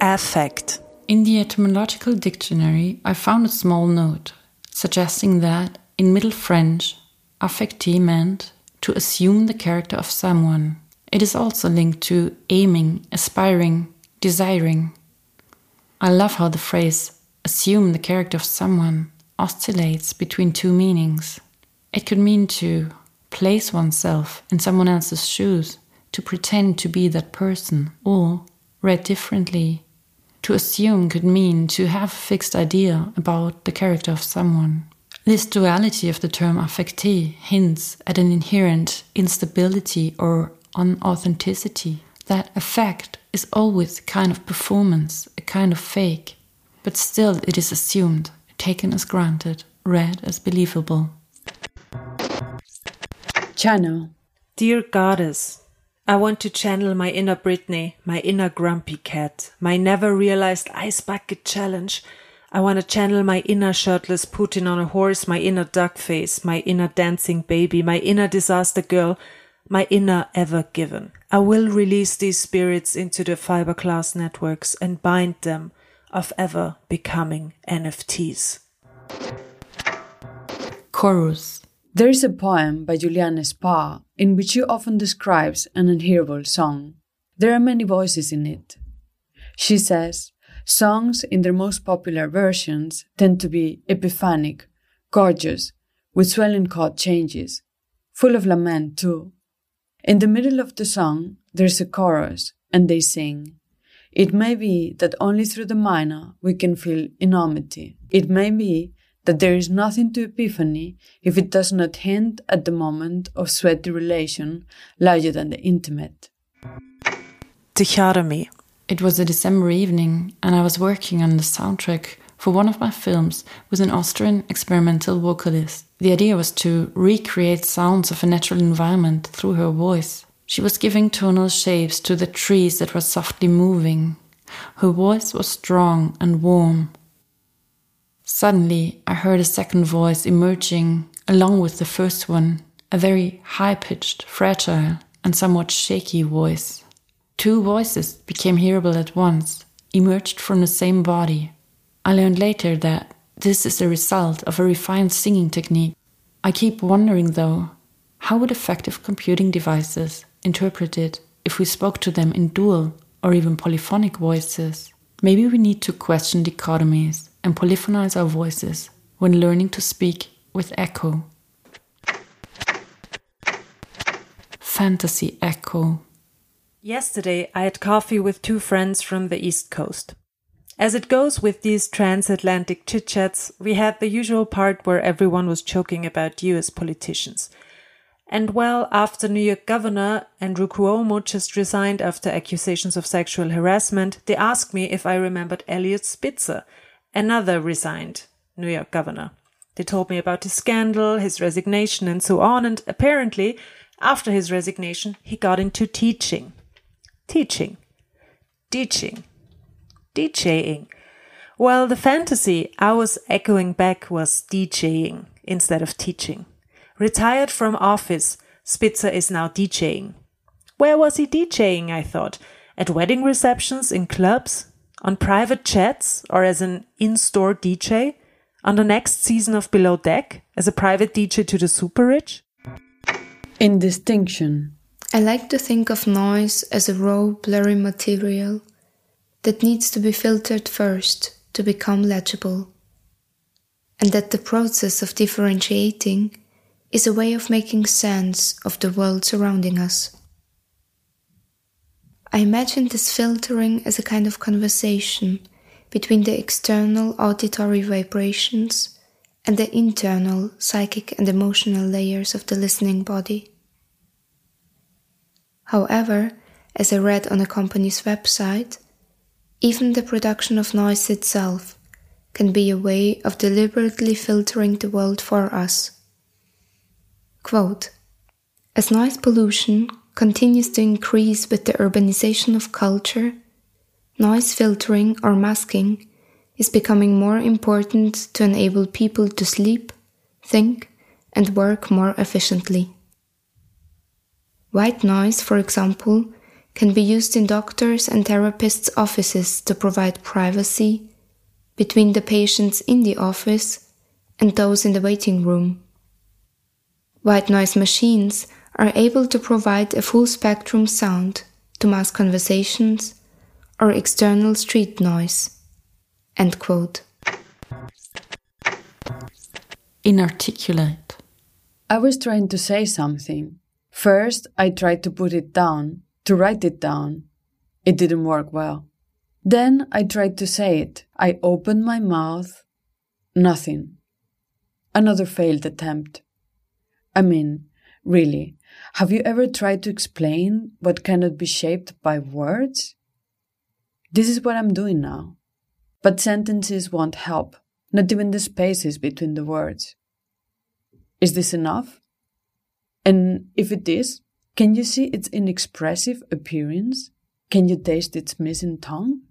affect. In the etymological dictionary, I found a small note suggesting that in Middle French, affecter meant to assume the character of someone. It is also linked to aiming, aspiring, desiring. I love how the phrase assume the character of someone oscillates between two meanings. It could mean to place oneself in someone else's shoes, to pretend to be that person, or, read differently, to assume could mean to have a fixed idea about the character of someone. This duality of the term affecté hints at an inherent instability or unauthenticity. That affect is always a kind of performance, a kind of fake, but still it is assumed, taken as granted, read as believable. Channel. Dear Goddess, I want to channel my inner Britney, my inner grumpy cat, my never realized ice bucket challenge. I want to channel my inner shirtless Putin on a horse, my inner duck face, my inner dancing baby, my inner disaster girl, my inner ever given. I will release these spirits into the fiberglass networks and bind them of ever becoming NFTs. Chorus. There is a poem by Juliana Spahr in which she often describes an unhearable song. There are many voices in it. She says, songs in their most popular versions tend to be epiphanic, gorgeous, with swelling chord changes, full of lament too. In the middle of the song, there's a chorus, and they sing. It may be that only through the minor we can feel enormity. It may be that there is nothing to epiphany if it does not hint at the moment of sweaty relation larger than the intimate. Dichotomy. It was a December evening, and I was working on the soundtrack for one of my films with an Austrian experimental vocalist. The idea was to recreate sounds of a natural environment through her voice. She was giving tonal shapes to the trees that were softly moving. Her voice was strong and warm. Suddenly, I heard a second voice emerging along with the first one, a very high pitched, fragile, and somewhat shaky voice. Two voices became hearable at once, emerged from the same body. I learned later that this is the result of a refined singing technique. I keep wondering, though, how would affective computing devices interpret it if we spoke to them in dual or even polyphonic voices? Maybe we need to question dichotomies and polyphonize our voices when learning to speak with echo. Fantasy echo. Yesterday, I had coffee with two friends from the East Coast. As it goes with these transatlantic chit chats, we had the usual part where everyone was joking about US politicians. And well, after New York Governor Andrew Cuomo just resigned after accusations of sexual harassment, they asked me if I remembered Eliot Spitzer, another resigned New York governor. They told me about his scandal, his resignation, and so on, and apparently, after his resignation, he got into teaching. Teaching. Teaching. DJing. Well, the fantasy I was echoing back was DJing instead of teaching. Retired from office, Spitzer is now DJing. Where was he DJing, I thought? At wedding receptions, in clubs, on private chats, or as an in store DJ? On the next season of Below Deck, as a private DJ to the super rich? In distinction. I like to think of noise as a raw, blurry material that needs to be filtered first to become legible, and that the process of differentiating is a way of making sense of the world surrounding us. I imagine this filtering as a kind of conversation between the external auditory vibrations and the internal psychic and emotional layers of the listening body. However, as I read on a company's website, even the production of noise itself can be a way of deliberately filtering the world for us. Quote, As noise pollution continues to increase with the urbanization of culture, noise filtering or masking is becoming more important to enable people to sleep, think, and work more efficiently. White noise, for example, can be used in doctors' and therapists' offices to provide privacy between the patients in the office and those in the waiting room. White noise machines are able to provide a full spectrum sound to mass conversations or external street noise. End quote. Inarticulate. I was trying to say something. First, I tried to put it down, to write it down. It didn't work well. Then I tried to say it. I opened my mouth. Nothing. Another failed attempt. I mean, really, have you ever tried to explain what cannot be shaped by words? This is what I'm doing now. But sentences won't help, not even the spaces between the words. Is this enough? And if it is, can you see its inexpressive appearance? Can you taste its missing tongue?